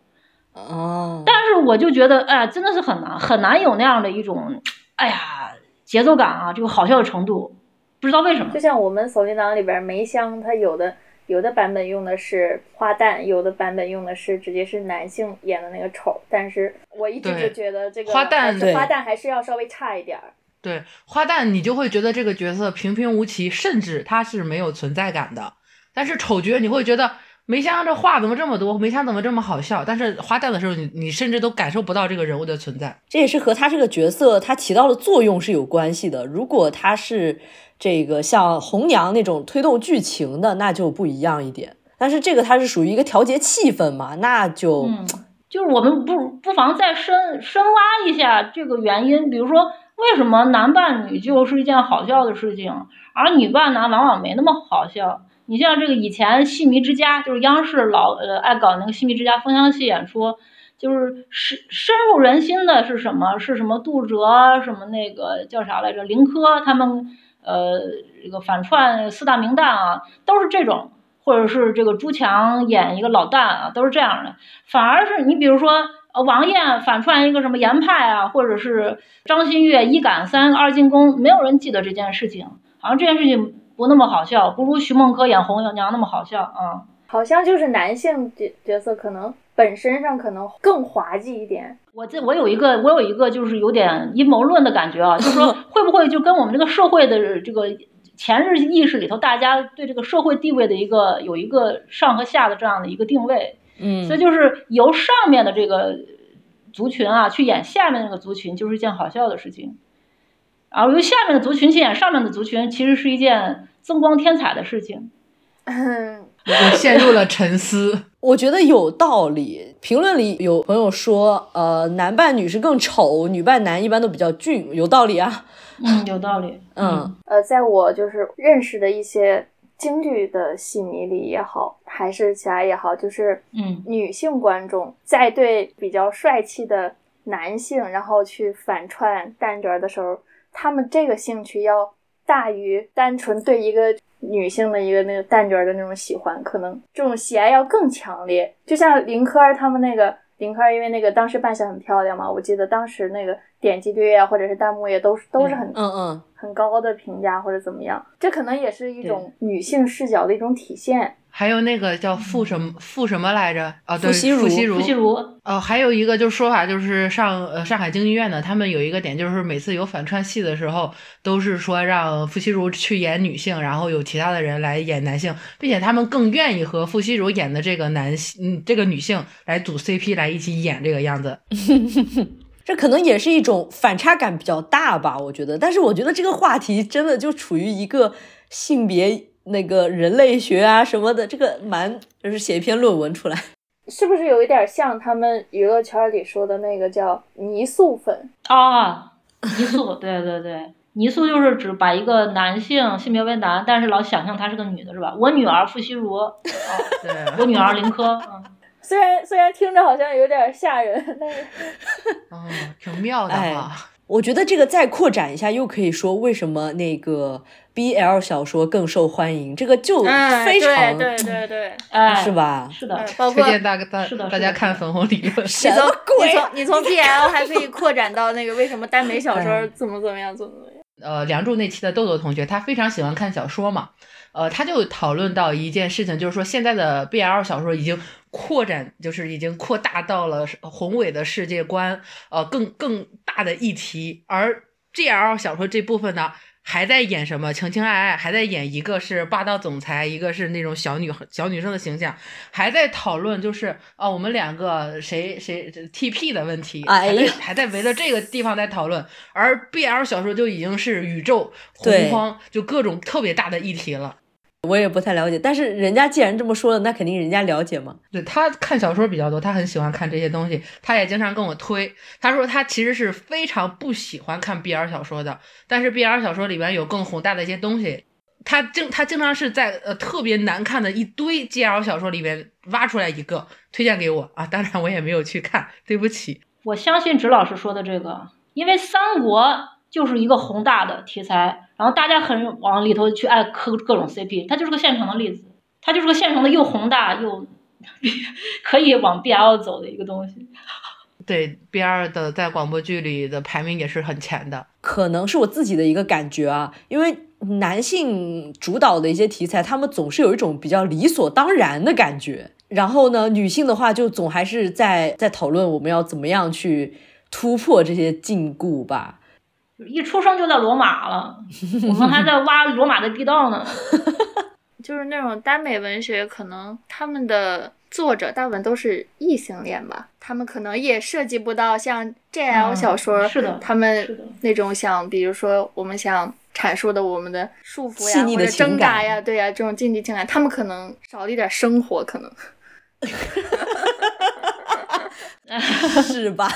哦，但是我就觉得，哎呀，真的是很难，很难有那样的一种，哎呀，节奏感啊，这个好笑的程度，不知道为什么。就像我们《锁麟囊》里边梅香，它有的有的版本用的是花旦，有的版本用的是直接是男性演的那个丑。但是我一直就觉得这个花旦对花旦还是要稍微差一点儿。对花旦，你就会觉得这个角色平平无奇，甚至他是没有存在感的。但是丑角你会觉得梅香这话怎么这么多，梅香怎么这么好笑？但是花旦的时候，你你甚至都感受不到这个人物的存在。这也是和他这个角色他起到的作用是有关系的。如果他是这个像红娘那种推动剧情的，那就不一样一点。但是这个它是属于一个调节气氛嘛，那就、嗯，就是我们不不妨再深深挖一下这个原因，比如说为什么男扮女就是一件好笑的事情，而女扮男往往没那么好笑。你像这个以前《戏迷之家》，就是央视老呃爱搞那个《戏迷之家》风箱戏演出，就是深深入人心的是什么？是什么杜哲什么那个叫啥来着？林科他们呃这个反串四大名旦啊，都是这种。或者是这个朱强演一个老旦啊，都是这样的。反而是你比如说，呃，王艳反串一个什么严派啊，或者是张馨月一赶三二进宫，没有人记得这件事情，好像这件事情不那么好笑，不如徐梦鸽演红娘那么好笑啊。好像就是男性角角色可能本身上可能更滑稽一点。我这我有一个我有一个就是有点阴谋论的感觉啊，就是说 [laughs] 会不会就跟我们这个社会的这个潜日意识里头，大家对这个社会地位的一个有一个上和下的这样的一个定位，嗯，所以就是由上面的这个族群啊去演下面那个族群，就是一件好笑的事情。然后由下面的族群去演上面的族群，其实是一件增光添彩的事情。嗯，我陷入了沉思。[laughs] 我觉得有道理。评论里有朋友说，呃，男扮女是更丑，女扮男一般都比较俊，有道理啊。嗯，有道理。嗯呃，在我就是认识的一些京剧的戏迷里也好，还是其他也好，就是嗯女性观众在对比较帅气的男性，然后去反串旦角儿的时候，他们这个兴趣要大于单纯对一个女性的一个那个旦角儿的那种喜欢，可能这种喜爱要更强烈。就像林科儿他们那个林科儿，因为那个当时扮相很漂亮嘛，我记得当时那个点击率啊，或者是弹幕也都是都是很嗯嗯，很高的评价或者怎么样，这可能也是一种女性视角的一种体现。还有那个叫傅什么傅什么来着？啊，对，傅习如傅习如哦，还有一个就是说法，就是上呃上海京剧院的，他们有一个点，就是每次有反串戏的时候，都是说让傅习如去演女性，然后有其他的人来演男性，并且他们更愿意和傅习如演的这个男性，嗯，这个女性来组 CP 来一起演这个样子。[laughs] 这可能也是一种反差感比较大吧，我觉得。但是我觉得这个话题真的就处于一个性别那个人类学啊什么的，这个蛮就是写一篇论文出来。[laughs] 是不是有一点像他们娱乐圈里说的那个叫泥塑粉？啊，泥塑，对对对，泥塑就是指把一个男性性别为男，但是老想象他是个女的，是吧？我女儿傅希如，[laughs] 啊，对，我女儿林科，嗯，[laughs] 虽然虽然听着好像有点吓人，但是哦，挺妙的。我觉得这个再扩展一下，又可以说为什么那个 BL 小说更受欢迎，这个就非常、嗯对对对对，哎，是？吧？是的嗯，包括推荐大大是的是的大家看粉红理论。什你从么鬼你从 [laughs] 你从 BL 还可以扩展到那个为什么耽美小说怎么怎么样怎么怎么样。呃，梁祝那期的豆豆同学，他非常喜欢看小说嘛，呃，他就讨论到一件事情，就是说现在的 BL 小说已经扩展，就是已经扩大到了宏伟的世界观，呃，更更大的议题，而 GL 小说这部分呢，还在演什么情情爱爱，还在演一个是霸道总裁，一个是那种小女小女生的形象，还在讨论就是啊、我们两个谁谁 TP 的问题，还在 [laughs] 还在围着这个地方在讨论，而 BL 小说就已经是宇宙洪荒，就各种特别大的议题了。我也不太了解，但是人家既然这么说了，那肯定人家了解嘛。对他看小说比较多，他很喜欢看这些东西，他也经常跟我推。他说他其实是非常不喜欢看 BL 小说的，但是 BL 小说里边有更宏大的一些东西。他经他经常是在呃特别难看的一堆 GL 小说里边挖出来一个推荐给我啊，当然我也没有去看，对不起。我相信直老师说的这个，因为三国就是一个宏大的题材，然后大家很往里头去爱磕各种 CP，它就是个现成的例子，它就是个现成的又宏大又 [laughs] 可以往 BL 走的一个东西。对 BL 的在广播剧里的排名也是很前的。可能是我自己的一个感觉啊，因为男性主导的一些题材，他们总是有一种比较理所当然的感觉。然后呢，女性的话就总还是在在讨论我们要怎么样去突破这些禁锢吧。一出生就在罗马了，我们还在挖罗马的地道呢。[laughs] 就是那种耽美文学，可能他们的作者大部分都是异性恋吧，他们可能也涉及不到像 JL 小说，嗯是的他们那种想，比如说我们想阐述的我们的束缚呀，或者挣扎呀，对呀，这种禁忌情感，他们可能少了一点生活，可能。[laughs] 是吧？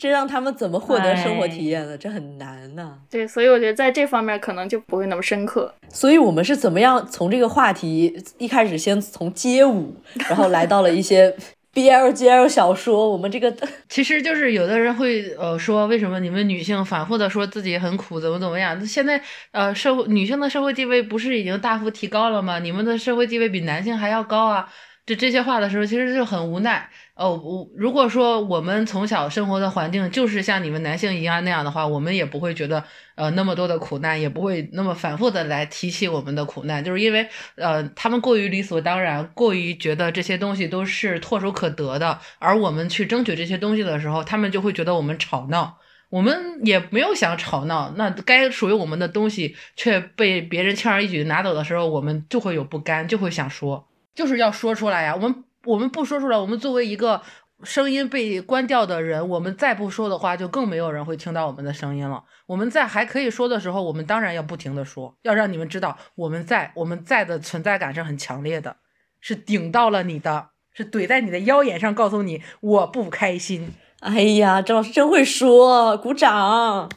这让他们怎么获得生活体验呢？这很难呐、对，所以我觉得在这方面可能就不会那么深刻。所以我们是怎么样从这个话题一开始先从街舞，然后来到了一些 [laughs] BL GL 小说，我们这个 [laughs] 其实就是有的人会呃说，为什么你们女性反复的说自己很苦，怎么怎么样？现在呃社会女性的社会地位不是已经大幅提高了吗？你们的社会地位比男性还要高啊！就这些话的时候，其实就很无奈。哦，我如果说我们从小生活的环境就是像你们男性一样那样的话，我们也不会觉得呃那么多的苦难，也不会那么反复的来提起我们的苦难，就是因为呃他们过于理所当然，过于觉得这些东西都是唾手可得的，而我们去争取这些东西的时候，他们就会觉得我们吵闹。我们也没有想吵闹，那该属于我们的东西却被别人轻而易举拿走的时候，我们就会有不甘，就会想说，就是要说出来呀。我们我们不说出来，我们作为一个声音被关掉的人，我们再不说的话，就更没有人会听到我们的声音了。我们在还可以说的时候，我们当然要不停的说，要让你们知道我们在，我们在的存在感是很强烈的，是顶到了你的，是怼在你的腰眼上，告诉你我不开心。哎呀，张老师真会说，鼓掌！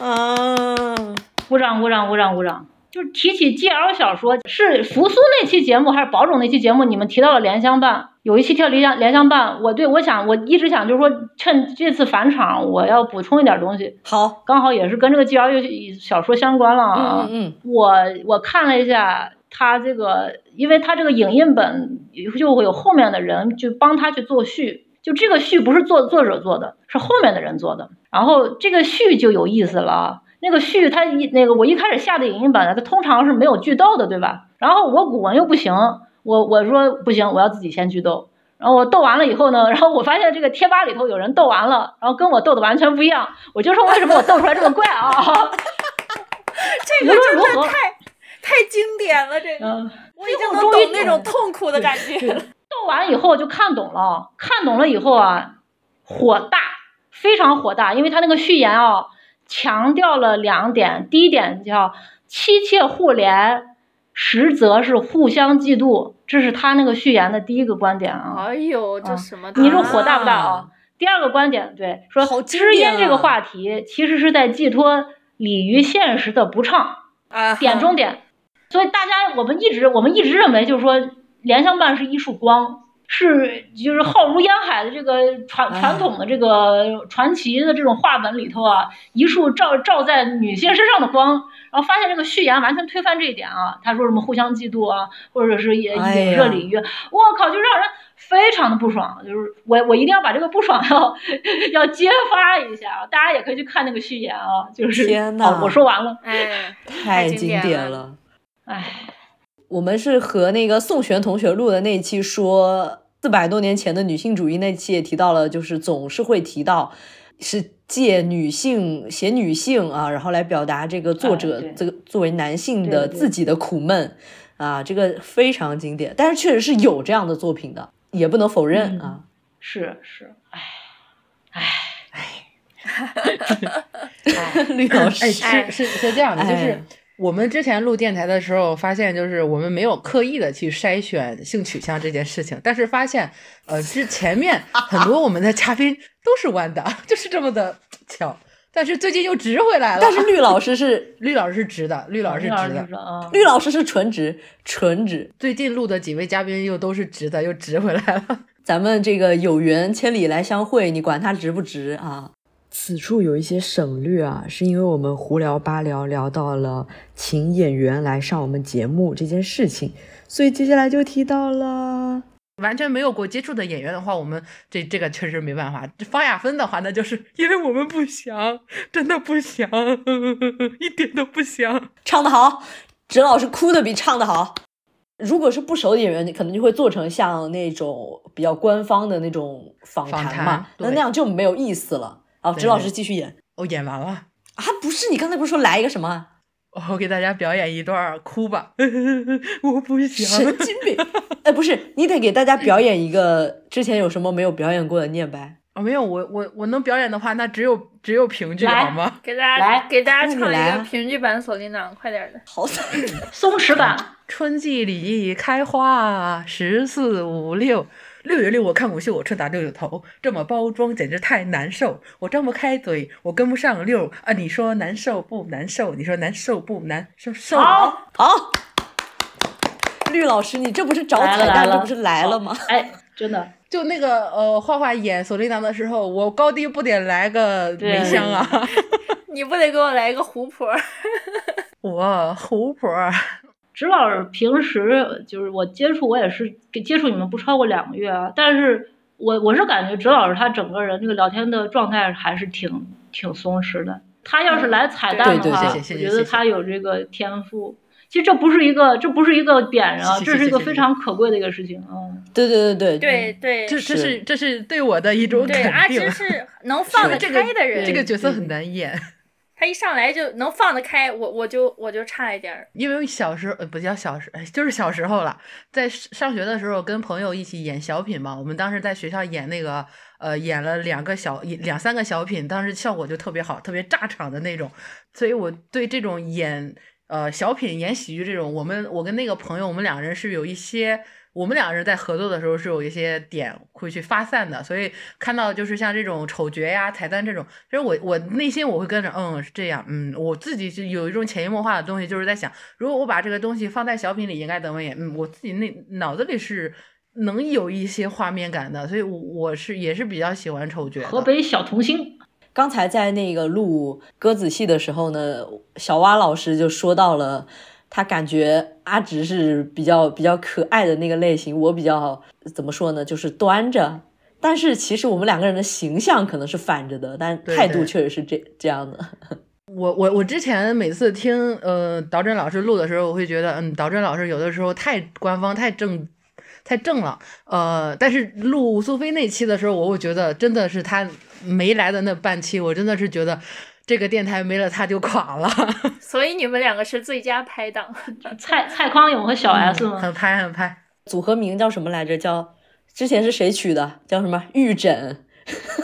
啊，鼓掌，鼓掌，鼓掌，鼓掌。就是提起 GL 小说，是扶苏那期节目还是宝冢那期节目？你们提到了莲香伴，有一期提到莲香莲香伴，我对我想我一直想就是说，趁这次返场，我要补充一点东西，好，刚好也是跟这个 GL 小说相关了啊。嗯嗯我我看了一下他这个，因为他这个影印本就会有后面的人就帮他去做序，就这个序不是作作者做的，是后面的人做的。然后这个序就有意思了啊，那个序它一那个我一开始下的影音版的，它通常是没有剧斗的，对吧？然后我古文又不行，我我说不行，我要自己先剧斗。然后我斗完了以后呢，然后我发现这个贴吧里头有人斗完了，然后跟我斗的完全不一样，我就说为什么我斗出来这么怪啊？[laughs] 这无论如何，太经典了，这嗯。我已经能懂那种痛苦的感觉了。斗完以后就看懂了，看懂了以后啊，火大，非常火大，因为他那个序言啊，强调了两点，第一点叫妻妾互怜，实则是互相嫉妒，这是他那个序言的第一个观点啊。哎呦，这啊什么？你说火大不大啊？第二个观点，对，说知音这个话题其实是在寄托礼于现实的不畅。啊？点中点。所以大家我们一直我们一直认为就是说莲香伴是一束光，是就是浩如烟海的这个传哎传统的这个传奇的这种话本里头啊，一束照照在女性身上的光。然后发现这个序言完全推翻这一点啊，他说什么互相嫉妒啊，或者是也哎呀影射礼遇，我靠，就让人非常的不爽。就是我我一定要把这个不爽要 [laughs] 要揭发一下，大家也可以去看那个序言啊，就是天呐哦，我说完了，哎，太经经典了典了。唉。我们是和那个宋璇同学录的那一期说四百多年前的女性主义那期也提到了，就是总是会提到是借女性写女性啊，然后来表达这个作者、这个作为男性的自己的苦闷啊，这个非常经典。但是确实是有这样的作品的，也不能否认嗯啊。是是，唉，绿 [laughs] [laughs] [laughs] 老师，哎，是是是这样的，就是哎我们之前录电台的时候，发现就是我们没有刻意的去筛选性取向这件事情，但是发现，呃，之前面很多我们的嘉宾都是弯的，[laughs] 就是这么的巧。但是最近又直回来了。但是绿老师是 [laughs] 绿老师是直的，绿老师是直的。绿老师是纯直，纯直。最近录的几位嘉宾又都是直的，又直回来了。咱们这个有缘千里来相会，你管他直不直啊？此处有一些省略啊，是因为我们胡聊八聊聊到了请演员来上我们节目这件事情，所以接下来就提到了完全没有过接触的演员的话，我们这这个确实没办法。这方亚芬的话，那就是因为我们不想，真的不想，[laughs] 一点都不想。唱得好，甄老师哭的比唱的好。如果是不熟的演员，你可能就会做成像那种比较官方的那种访谈嘛，那那样就没有意思了。好，对甄老师继续演我演完了，啊，不是你刚才不是说来一个什么我给大家表演一段哭吧。[laughs] 我不想神。经病？哎，不是，你得给大家表演一个之前有什么没有表演过的念白。哦，没有，我我我能表演的话，那只有只有评剧好吗？给大家来给大家唱一个评剧版《锁麟囊》，快点的。好惨，松弛版，[laughs] 春季里开花，十四五六，六月六我看舞秀，我春打六六头，这么包装简直太难受，我张不开嘴，我跟不上六啊！你说难受不难受？你说难受不难受？受好，好。绿老师，你这不是找彩蛋，来了来了，这不是来了吗？哎，真的，就那个呃，画画演锁麟囊的时候，我高低不得来个对梅香啊！[laughs] 你不得给我来一个胡婆？[laughs] 我胡婆儿，直老师平时就是我接触，我也是给接触你们不超过两个月啊，但是我我是感觉直老师他整个人这个聊天的状态还是挺挺松弛的。他要是来彩蛋的话，我觉得他有这个天赋。其实这不是一个，这不是一个点啊，这是一个非常可贵的一个事情啊。对对对对对对这这是是这是对我的一种对，阿肯定芝。是 [laughs] 能放得开的人，这个角色很难演。他一上来就能放得开，我我就我就差一点。因为小时候不叫小时，就是小时候了，在上学的时候跟朋友一起演小品嘛。我们当时在学校演那个呃，演了两个小两三个小品，当时效果就特别好，特别炸场的那种。所以我对这种演呃小品、演喜剧这种，我们我跟那个朋友，我们两个人是有一些。我们两个人在合作的时候是有一些点会去发散的，所以看到就是像这种丑角呀、彩蛋这种，其实我我内心我会跟着，嗯，是这样，嗯，我自己就有一种潜移默化的东西，就是在想，如果我把这个东西放在小品里，应该怎么演？嗯，我自己内脑子里是能有一些画面感的，所以我我是也是比较喜欢丑角。河北小童星，刚才在那个录歌子戏的时候呢，小蛙老师就说到了，他感觉阿直是比较比较可爱的那个类型，我比较怎么说呢，就是端着。但是其实我们两个人的形象可能是反着的，但态度确实是这这样的。[laughs] 我我我之前每次听呃导真老师录的时候，我会觉得嗯导真老师有的时候太官方太正太正了，呃，但是录苏菲那期的时候，我会觉得真的是他没来的那半期，我真的是觉得这个电台没了他就垮了，[laughs] 所以你们两个是最佳拍档。[laughs] 蔡蔡康永和小 S 吗？很拍很拍。组合名叫什么来着？叫之前是谁取的？叫什么？玉枕。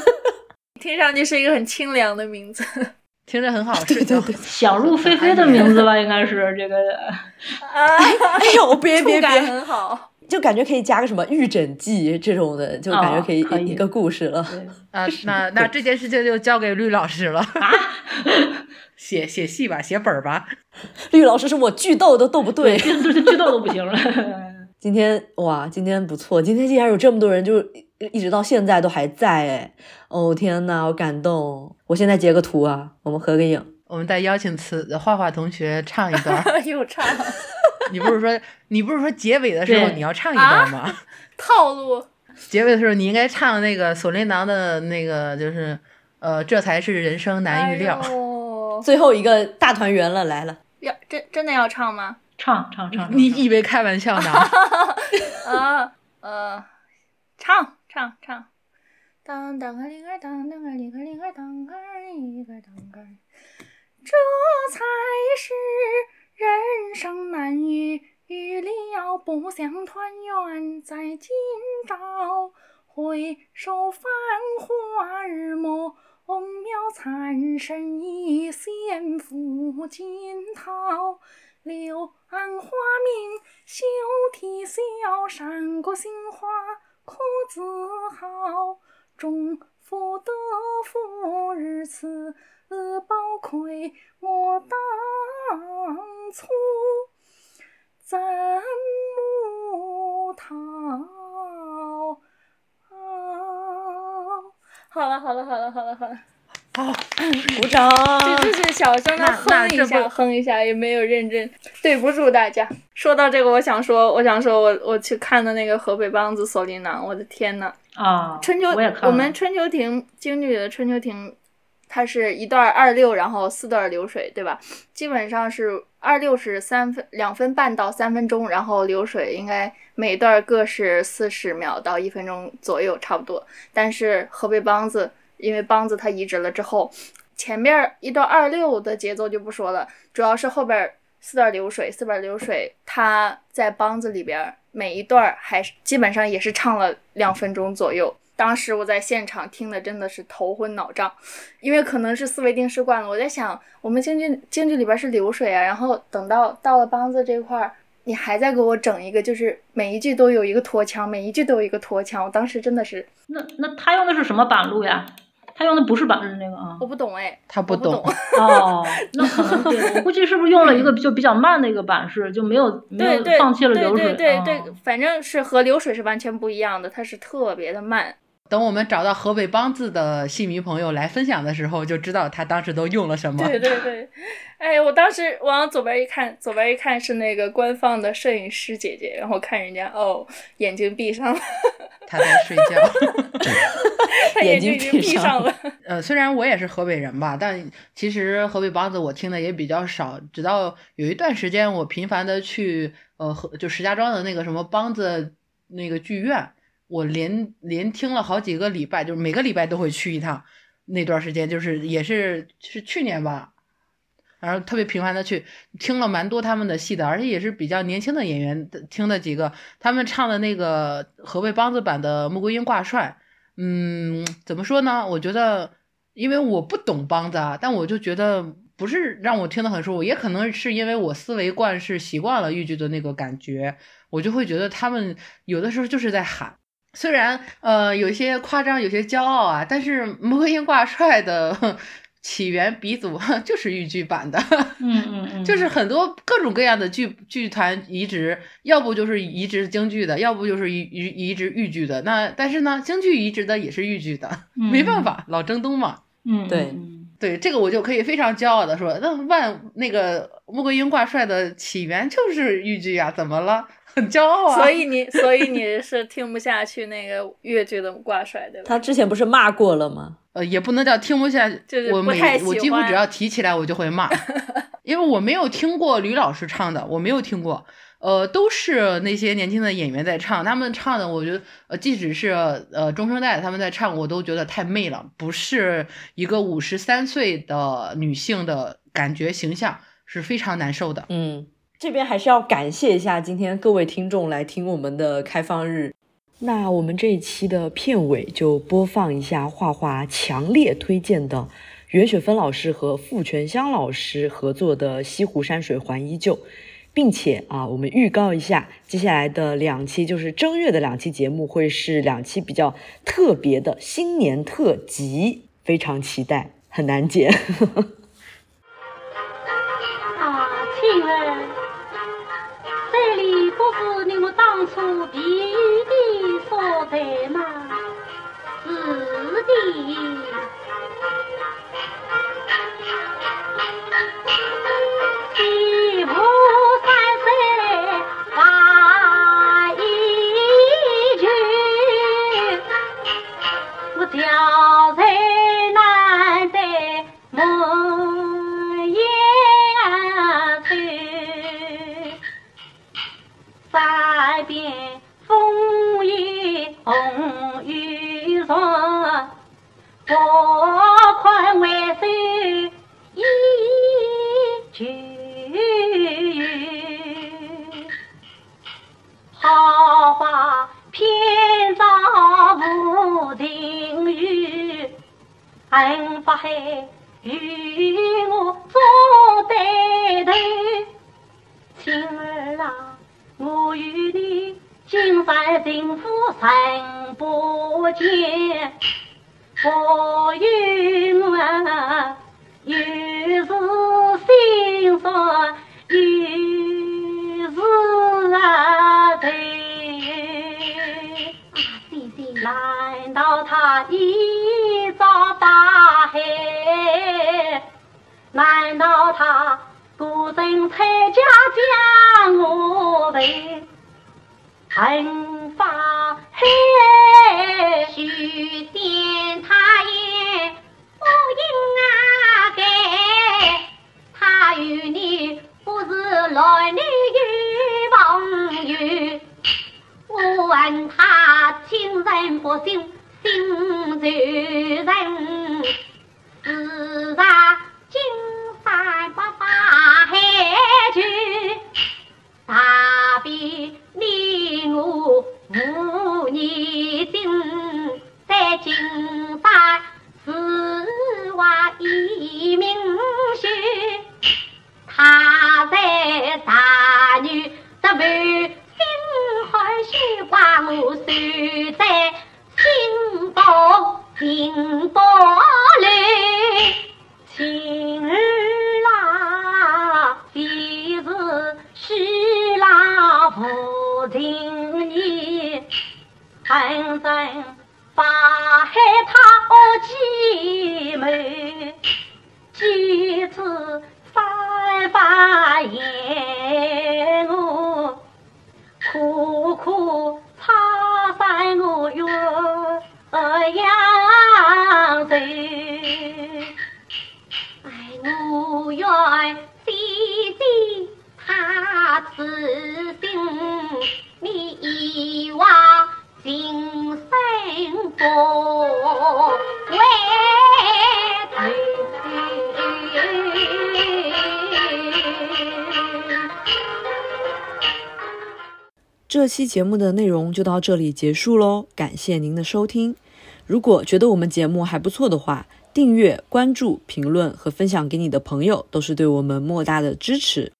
[laughs] 听上去是一个很清凉的名字听着很好，是叫想入非非的名字吧，应该是这个。啊，哎呦，别别感别，很好。就感觉可以加个什么《预诊记》这种的，就感觉可以一一个故事了。对 [laughs] 啊，那那这件事情就交给绿老师了。啊 [laughs] 写写戏吧，写本儿吧。[laughs] 绿老师是我剧斗都斗不对。剧斗都不行了。今天哇，今天不错，今天竟然有这么多人，就一一直到现在都还在哎！哦天呐，我感动！我现在截个图啊，我们合个影。我们再邀请词画画同学唱一段。又唱你不是说你不是说结尾的时候你要唱一段吗？[laughs] 套路，结尾的时候你应该唱那个锁麟囊的那个，就是呃，这才是人生难预料。哎最后一个大团圆了，来了！要真真的要唱吗？唱唱唱，你以为开玩笑呢？[laughs] 啊呃，唱唱唱。当当个铃儿当当个铃儿铃儿当个一个当个，这才是人生难遇预料。不想团圆在今朝，回首繁华日暮。红描残身一线付惊涛，柳暗花明休啼笑，山谷杏花可自豪。终复得福日此宝亏我当初怎木桃。好了好了好了好了好了，鼓掌！这就是小声的哼一下，哼一下，也没有认真，对不住大家。说到这个，我想说，我想说我我去看的那个河北梆子《锁麟囊》，我的天呐！啊，春秋我也看了我们春秋亭京剧的春秋亭，它是一段二六，然后四段流水，对吧？基本上是二六是三分两分半到三分钟，然后流水应该每段各是四十秒到一分钟左右，差不多。但是河北梆子，因为梆子它移植了之后，前面一段二六的节奏就不说了，主要是后边四段流水，四段流水，它在梆子里边每一段还基本上也是唱了两分钟左右。当时我在现场听的真的是头昏脑胀，因为可能是思维定式惯了。我在想，我们京剧京剧里边是流水啊，然后等到到了梆子这块儿，你还在给我整一个，就是每一句都有一个拖腔，每一句都有一个拖腔。我当时真的是那那他用的是什么板路呀？他用的不是板式那个啊我。不懂哎，他不懂。[laughs] 哦，[laughs] 那可能对，我估计是不是用了一个就比较慢的一个板式，就没有没有放弃了流水。对对对哦对，反正是和流水是完全不一样的，它是特别的慢。等我们找到河北梆子的戏迷朋友来分享的时候，就知道他当时都用了什么。对对对，哎，我当时往左边一看，左边一看是那个官方的摄影师姐姐，然后看人家哦，眼睛闭上了，他在睡觉。[laughs] 他眼睛睛已经闭上了。呃，虽然我也是河北人吧，但其实河北梆子我听的也比较少。直到有一段时间，我频繁的去呃，河就石家庄的那个什么梆子那个剧院，我连连听了好几个礼拜，就是每个礼拜都会去一趟。那段时间就是也是是去年吧，然后特别频繁的去听了蛮多他们的戏的，而且也是比较年轻的演员听的几个，他们唱的那个河北梆子版的《穆桂英挂帅》，嗯，怎么说呢？我觉得，因为我不懂梆子啊，但我就觉得不是让我听得很舒服，也可能是因为我思维惯是习惯了豫剧的那个感觉，我就会觉得他们有的时候就是在喊。虽然呃有些夸张，有些骄傲啊，但是《穆桂英挂帅》的 [laughs] 起源鼻祖 [laughs] 就是豫剧版的，嗯嗯嗯，[laughs] 就是很多各种各样的剧剧团移植，要不就是移植京剧的，要不就是移移移植豫剧的。那但是呢，京剧移植的也是豫剧的，没办法，老征东嘛。嗯对嗯对这个我就可以非常骄傲的说，那万那个穆桂英挂帅的起源就是豫剧呀，怎么了？很骄傲啊。所以你，所以你是听不下去那个越剧的挂帅，对吧？他之前不是骂过了吗？呃，也不能叫听不下，就是我每不太喜我几乎只要提起来我就会骂，[laughs] 因为我没有听过吕老师唱的，我没有听过，呃，都是那些年轻的演员在唱，他们唱的，我觉得，呃，即使是呃中生代他们在唱，我都觉得太媚了，不是一个五十三岁的女性的感觉形象，是非常难受的。嗯，这边还是要感谢一下今天各位听众来听我们的开放日。那我们这一期的片尾就播放一下画画强烈推荐的袁雪芬老师和傅全香老师合作的《西湖山水还依旧》，并且啊，我们预告一下，接下来的两期就是正月的两期节目会是两期比较特别的新年特辑，非常期待，很难剪。[laughs] 当初避雨的所在吗？是的。情雨，恨不海与我做对头。亲儿啊，我与你今生幸福神不见，我与我又是心酸，又是啊对。难道他一朝大海难道他孤身参加将我为？惩罚黑，须见他也期节目的内容就到这里结束喽，感谢您的收听。如果觉得我们节目还不错的话，订阅、关注、评论和分享给你的朋友，都是对我们莫大的支持。